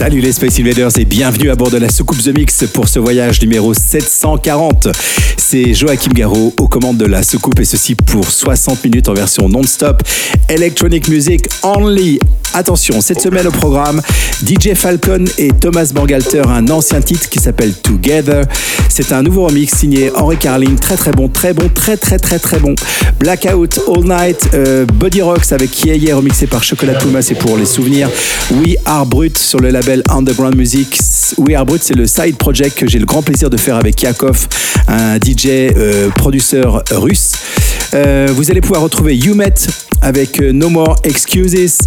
Salut les Space Invaders et bienvenue à bord de la soucoupe The Mix pour ce voyage numéro 740. C'est Joachim Garraud aux commandes de la soucoupe et ceci pour 60 minutes en version non-stop. Electronic Music Only. Attention, cette semaine au programme, DJ Falcon et Thomas Bangalter, un ancien titre qui s'appelle Together. C'est un nouveau remix signé Henri Carling, très très bon, très bon, très très très très bon. Blackout All Night, euh, Body Rocks avec Yeye remixé par Chocolat Puma, c'est pour les souvenirs. We Are Brut sur le label Underground Music. We Are Brut, c'est le side project que j'ai le grand plaisir de faire avec Yakov, un DJ euh, producteur russe. Euh, vous allez pouvoir retrouver You Met avec euh, No More Excuses.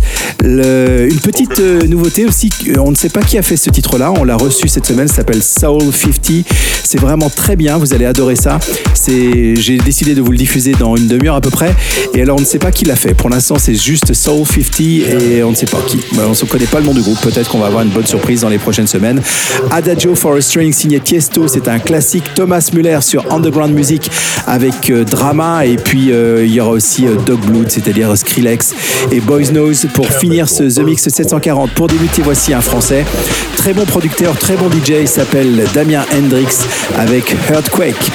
Le- une petite euh, nouveauté aussi, euh, on ne sait pas qui a fait ce titre-là, on l'a reçu cette semaine, ça s'appelle Soul 50. C'est vraiment très bien, vous allez adorer ça. J'ai décidé de vous le diffuser dans une demi-heure à peu près. Et alors on ne sait pas qui l'a fait. Pour l'instant c'est juste Soul 50 et on ne sait pas qui. On ne connaît pas le nom du groupe, peut-être qu'on va avoir une bonne surprise dans les prochaines semaines. Adagio for a String signé Tiesto, c'est un classique. Thomas Muller sur Underground Music avec Drama et puis euh, il y aura aussi Dog Blood, c'est-à-dire Skrillex et Boys Nose pour finir ce The Mix 740. Pour débuter, voici un français, très bon producteur, très bon DJ, il s'appelle Damien Hendrix avec Earthquake.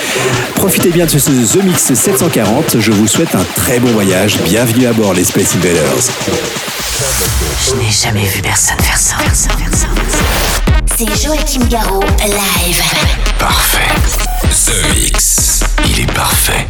Profitez bien de ce The Mix 740, je vous souhaite un très bon voyage, bienvenue à bord les Space Invaders. Je n'ai jamais vu personne faire ça. C'est Joachim Garraud, live. Parfait. The Mix. Il est parfait.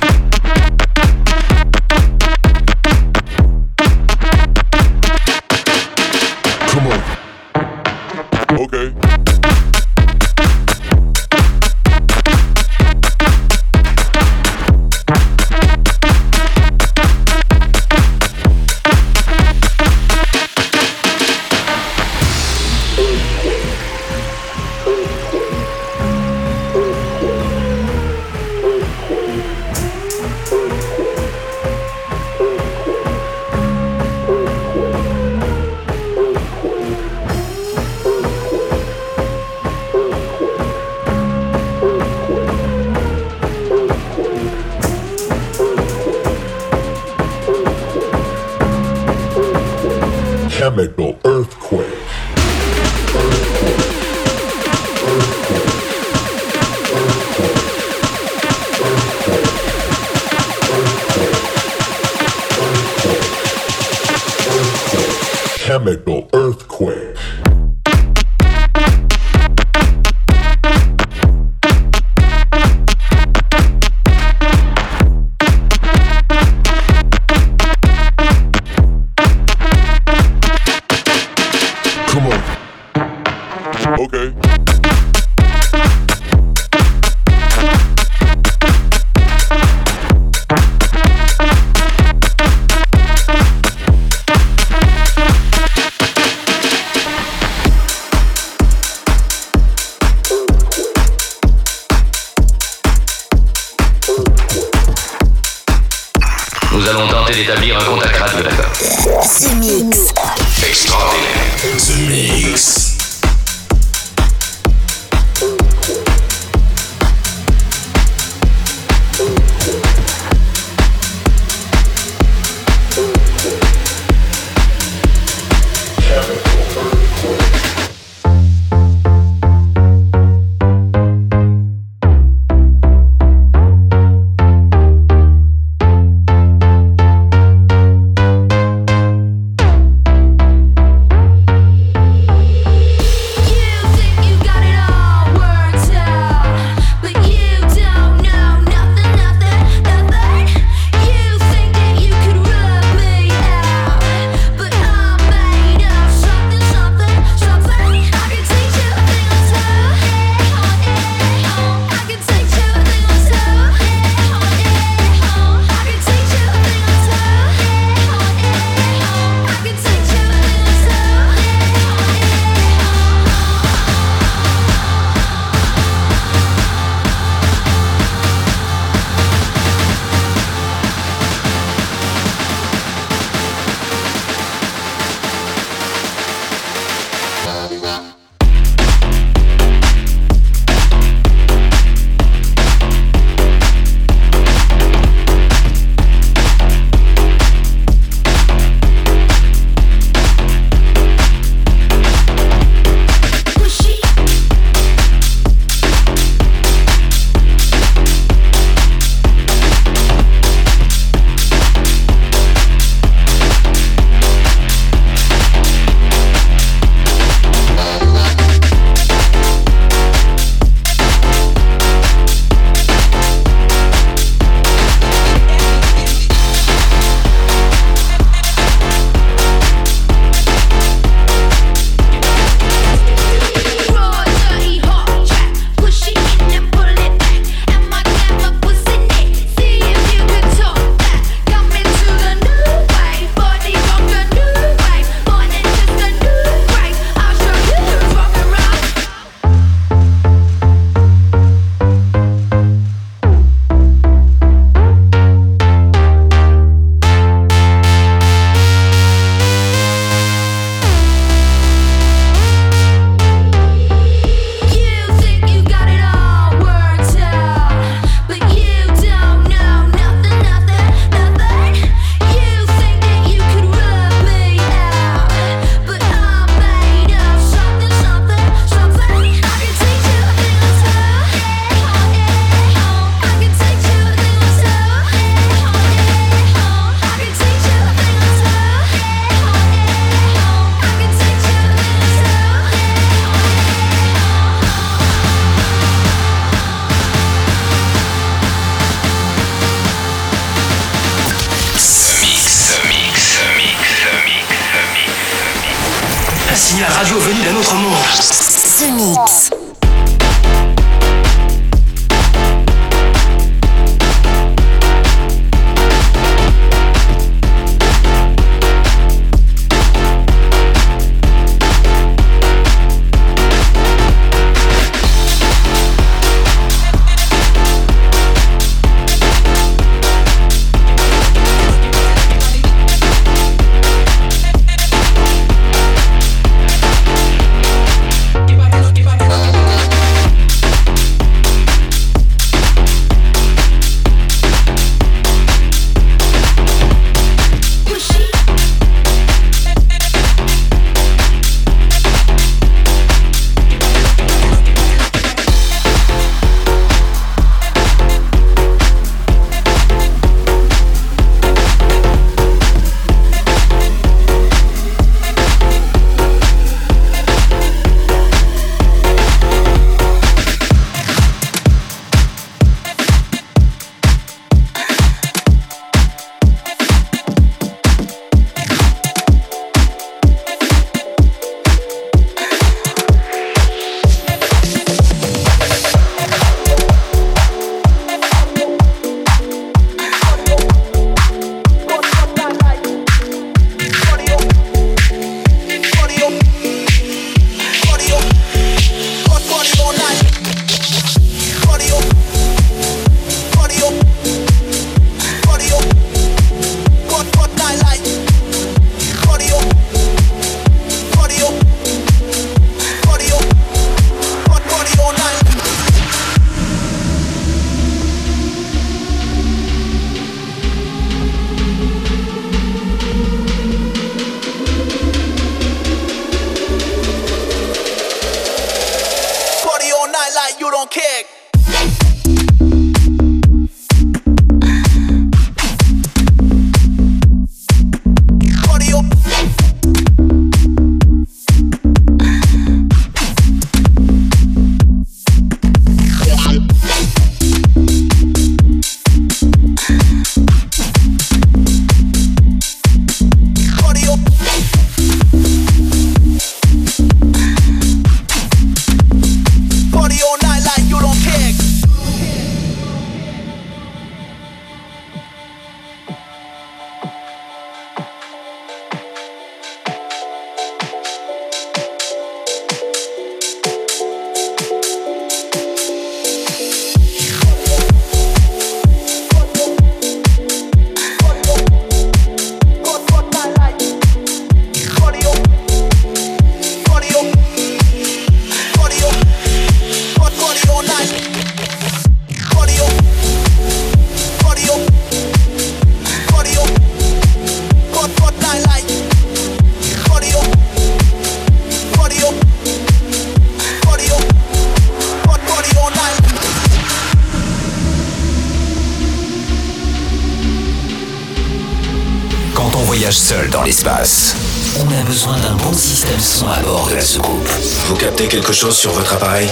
Chose sur votre appareil.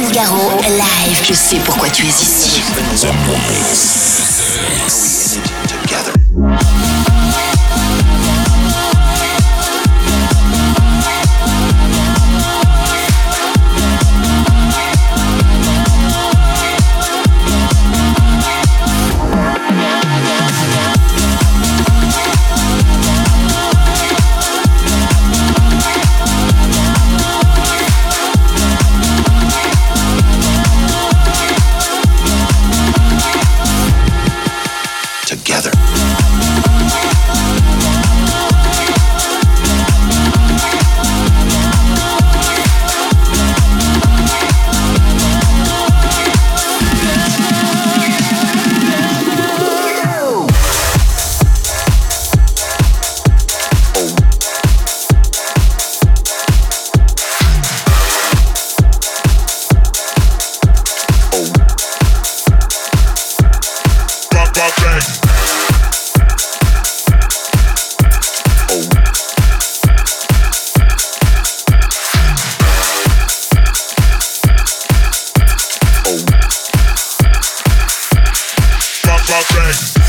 Gilles Garot, live. Je sais pourquoi tu es ici. out.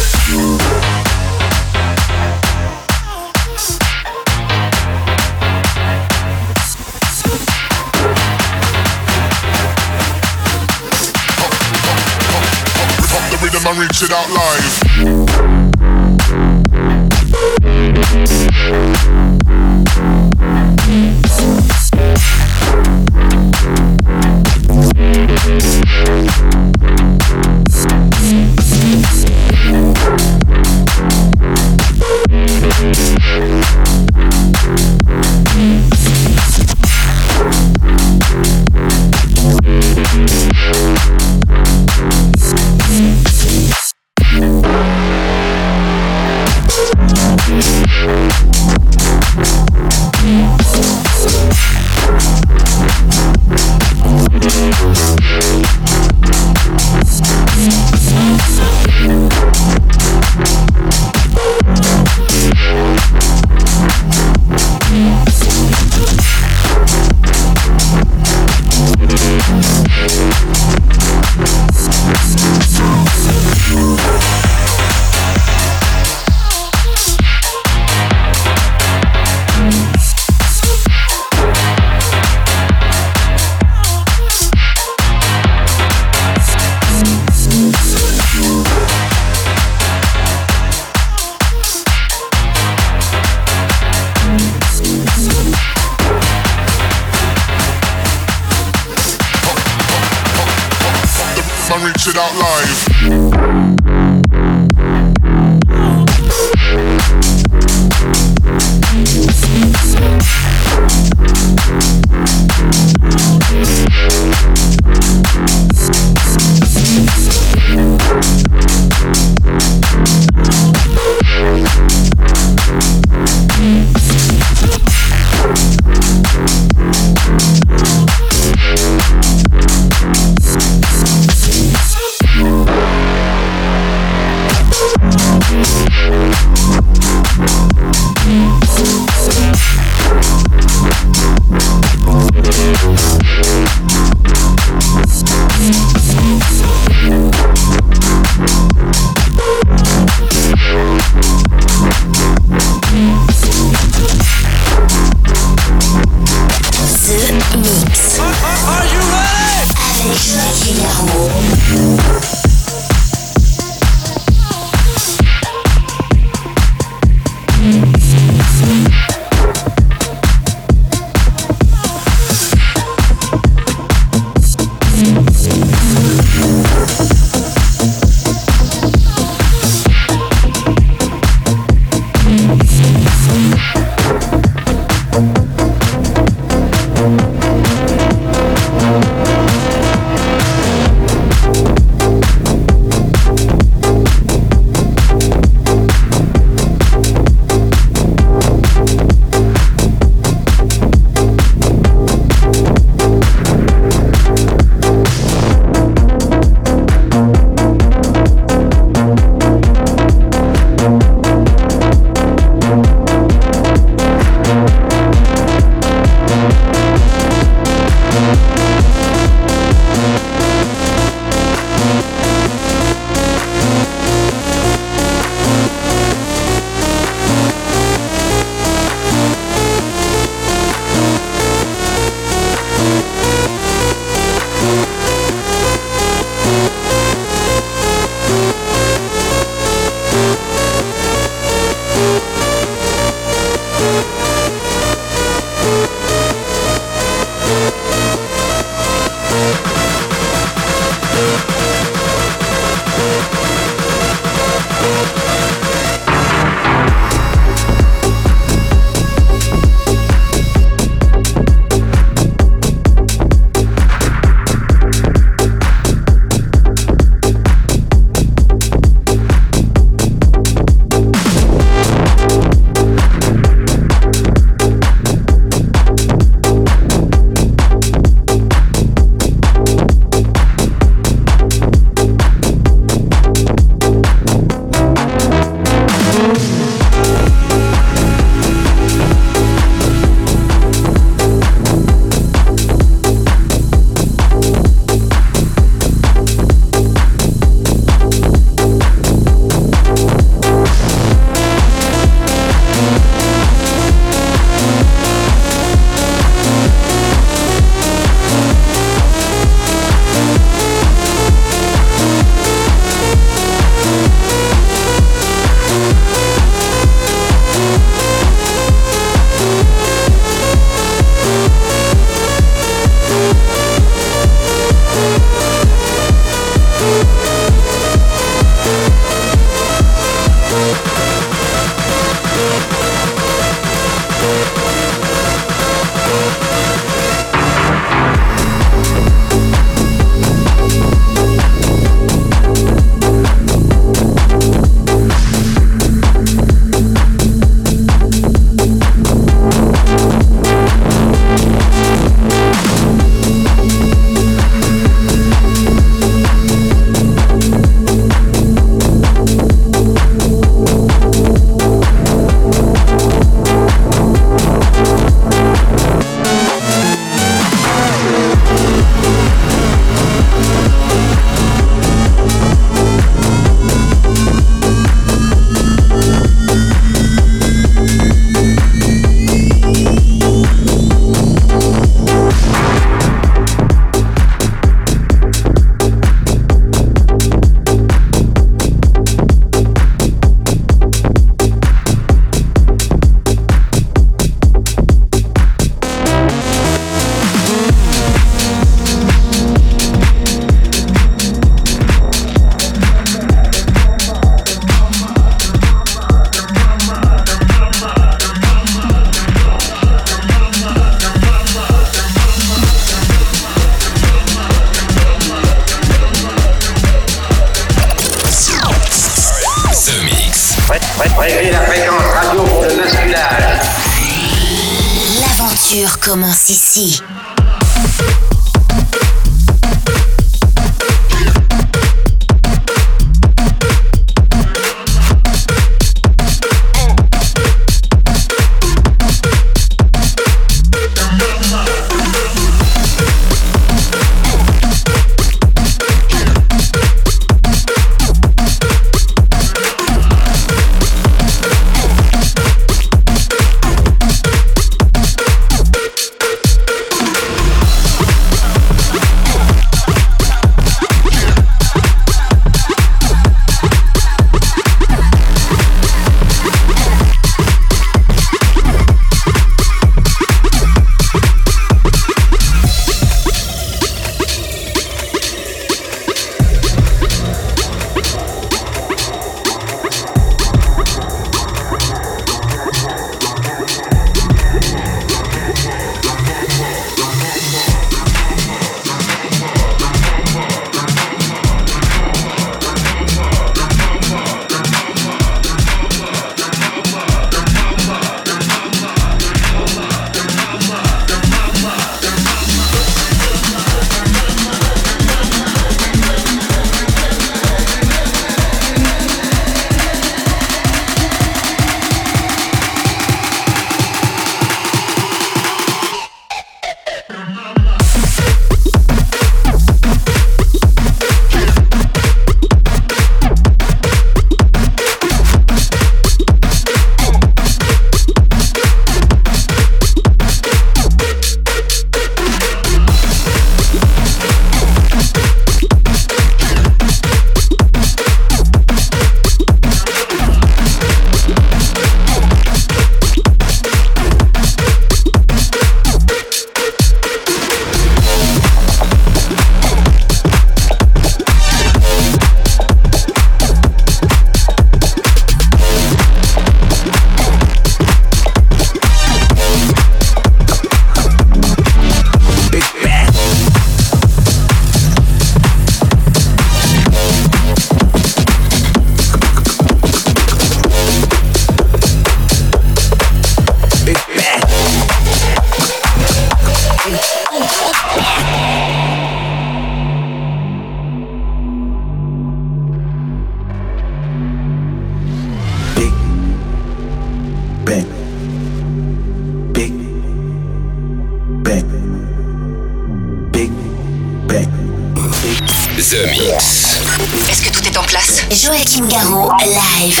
The Mix. Est-ce que tout est en place? Joachim Garraud, live.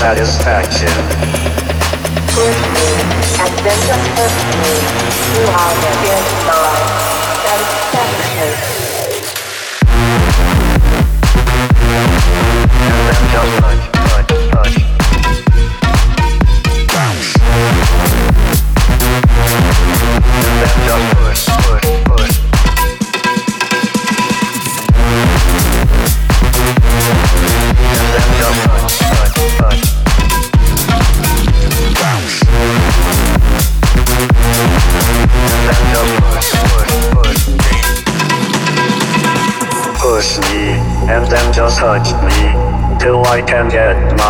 satisfaction. Good. At the you are the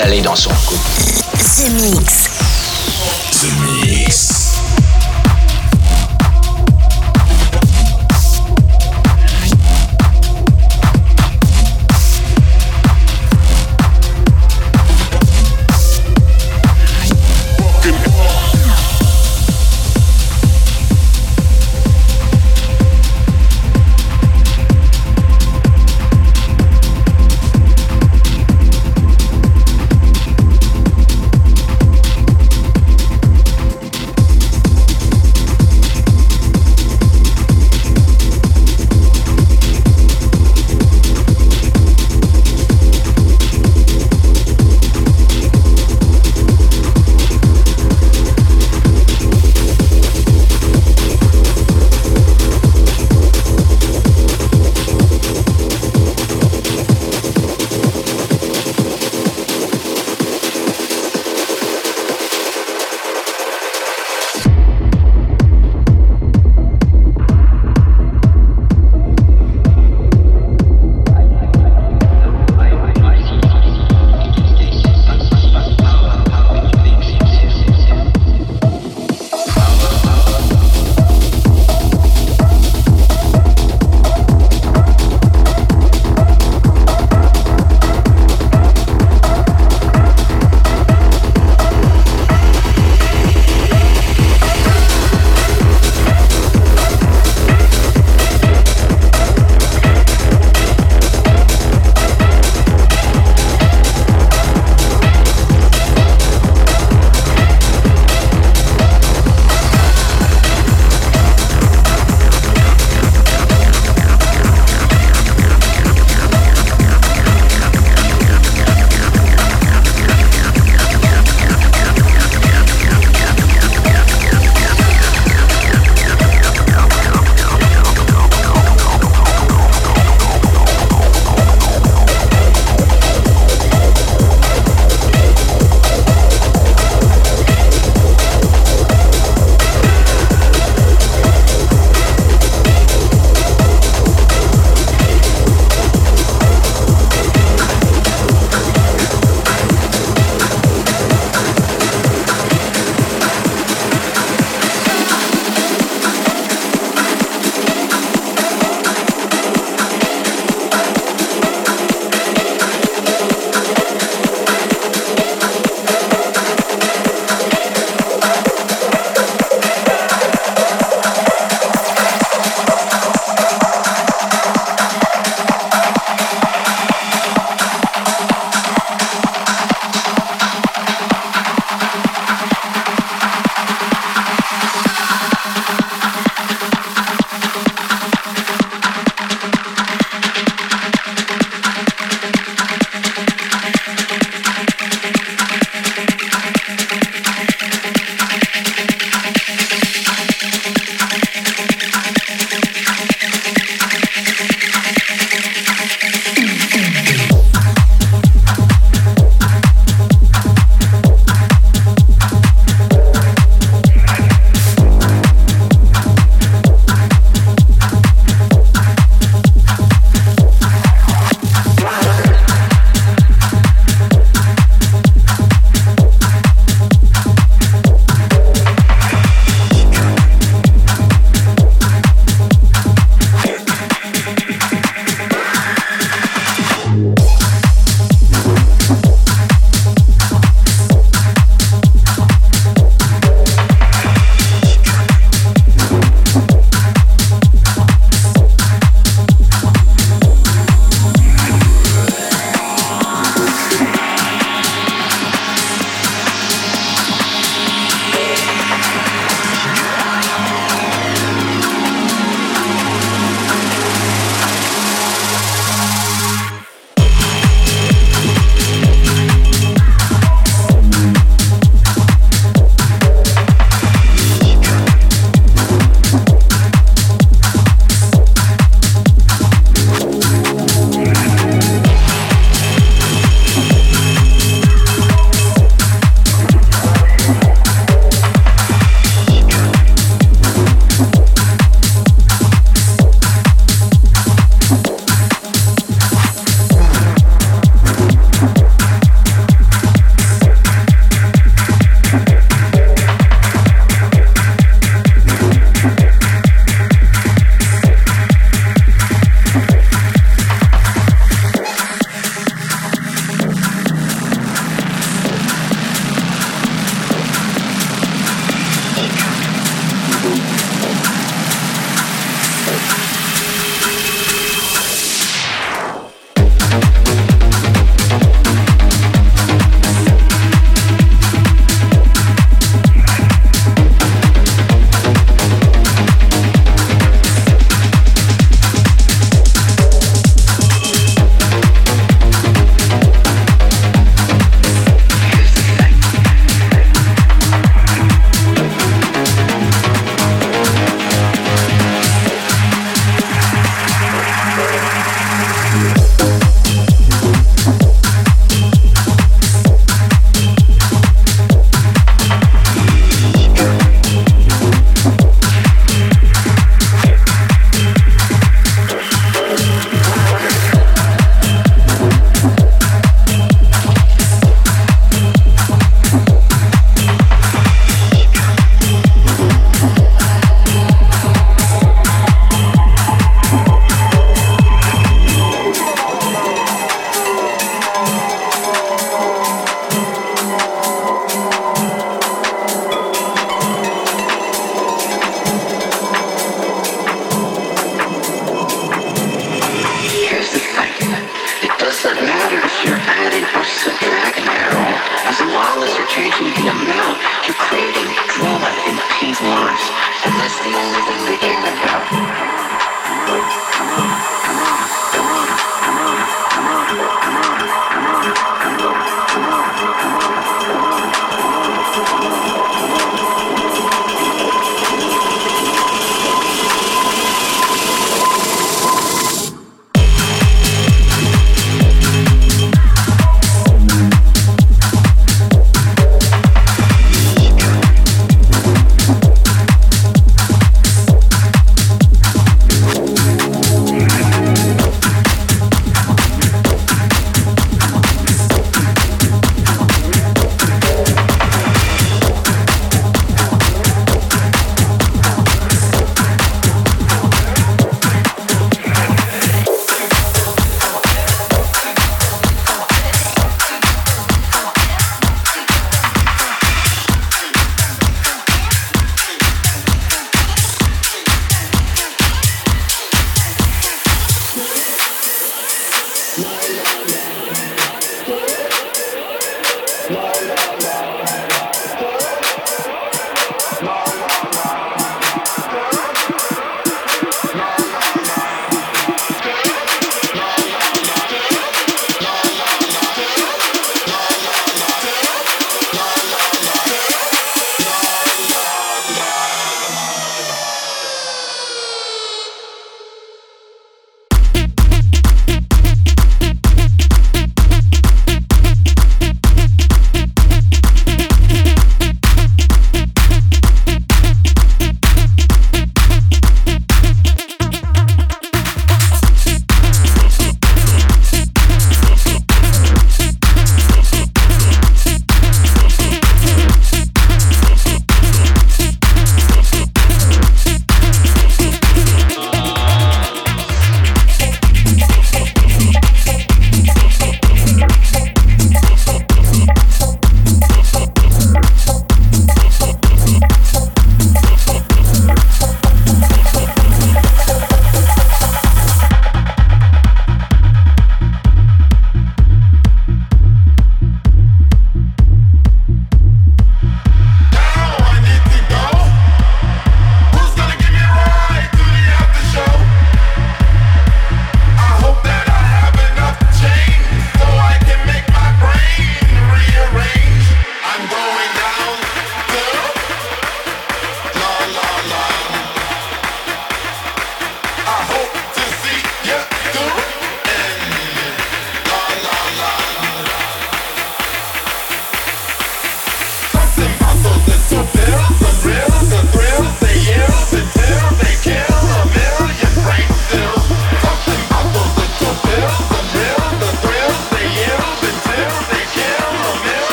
Installé dans son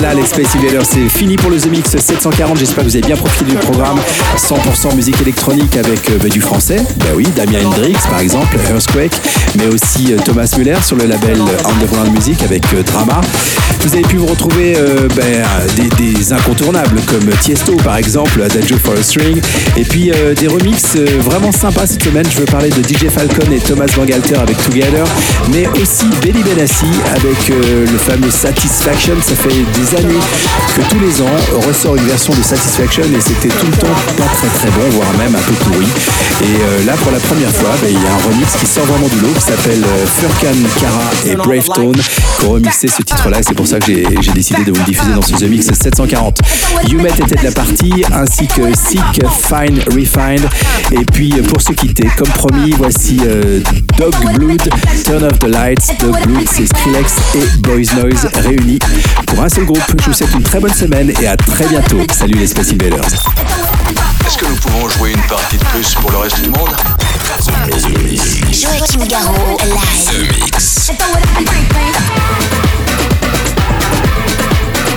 Voilà les Space c'est fini pour le The Mix 740. J'espère que vous avez bien profité du programme 100% musique électronique avec euh, du français. Bah oui, Damien Hendrix par exemple, Earthquake, mais aussi euh, Thomas Muller sur le label Underground Music avec euh, Drama. Vous avez pu vous retrouver ben, des, des, incontournables comme Tiesto par exemple, Adagio for a String, et puis des remixes vraiment sympas cette semaine. Je veux parler de DJ Falcon et Thomas Bangalter avec Together, mais aussi Benny Benassi avec le fameux Satisfaction. Ça fait des années que tous les ans ressort une version de Satisfaction et c'était tout le temps pas très très bon, voire même un peu pourri. Et là, pour la première fois, ben, il y a un remix qui sort vraiment du lot s'appelle Furkan Kara et Brave Tone qui ont remixé ce titre-là et c'est pour ça que j'ai décidé de vous le diffuser dans ce The Mix 740. You Met était de la partie ainsi que Sick, Fine, Refined. Et puis pour se quitter, comme promis, voici Dog Blood, Turn Off the Lights. Dog Blood, c'est Skrillex et Boys Noise réunis pour un seul groupe. Je vous souhaite une très bonne semaine et à très bientôt. Salut les Space Invaders. Est-ce que nous pouvons jouer une partie de plus pour le reste du monde? Joachim Garraud, live. The.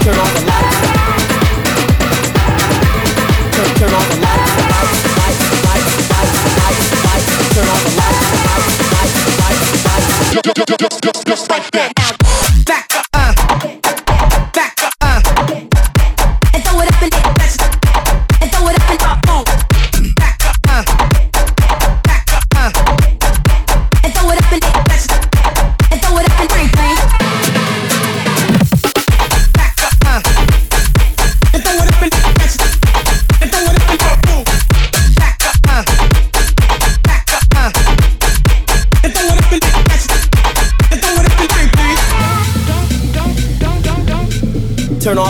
Turn the lights. Turn, turn the lights. Lights, lights, lights, lights, lights, lights. Turn the lights. Lights, lights, lights, lights. Just like that.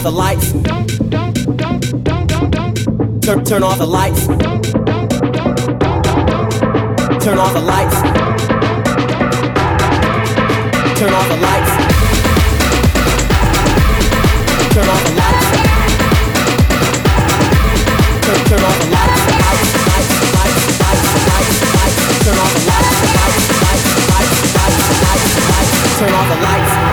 Off the lights. Turn turn off the lights. Turn off the lights. Turn off the lights. Turn off the lights. Turn, turn off the lights. Lights, lights, lights, lights. Turn off the lights, lights. Turn off the lights.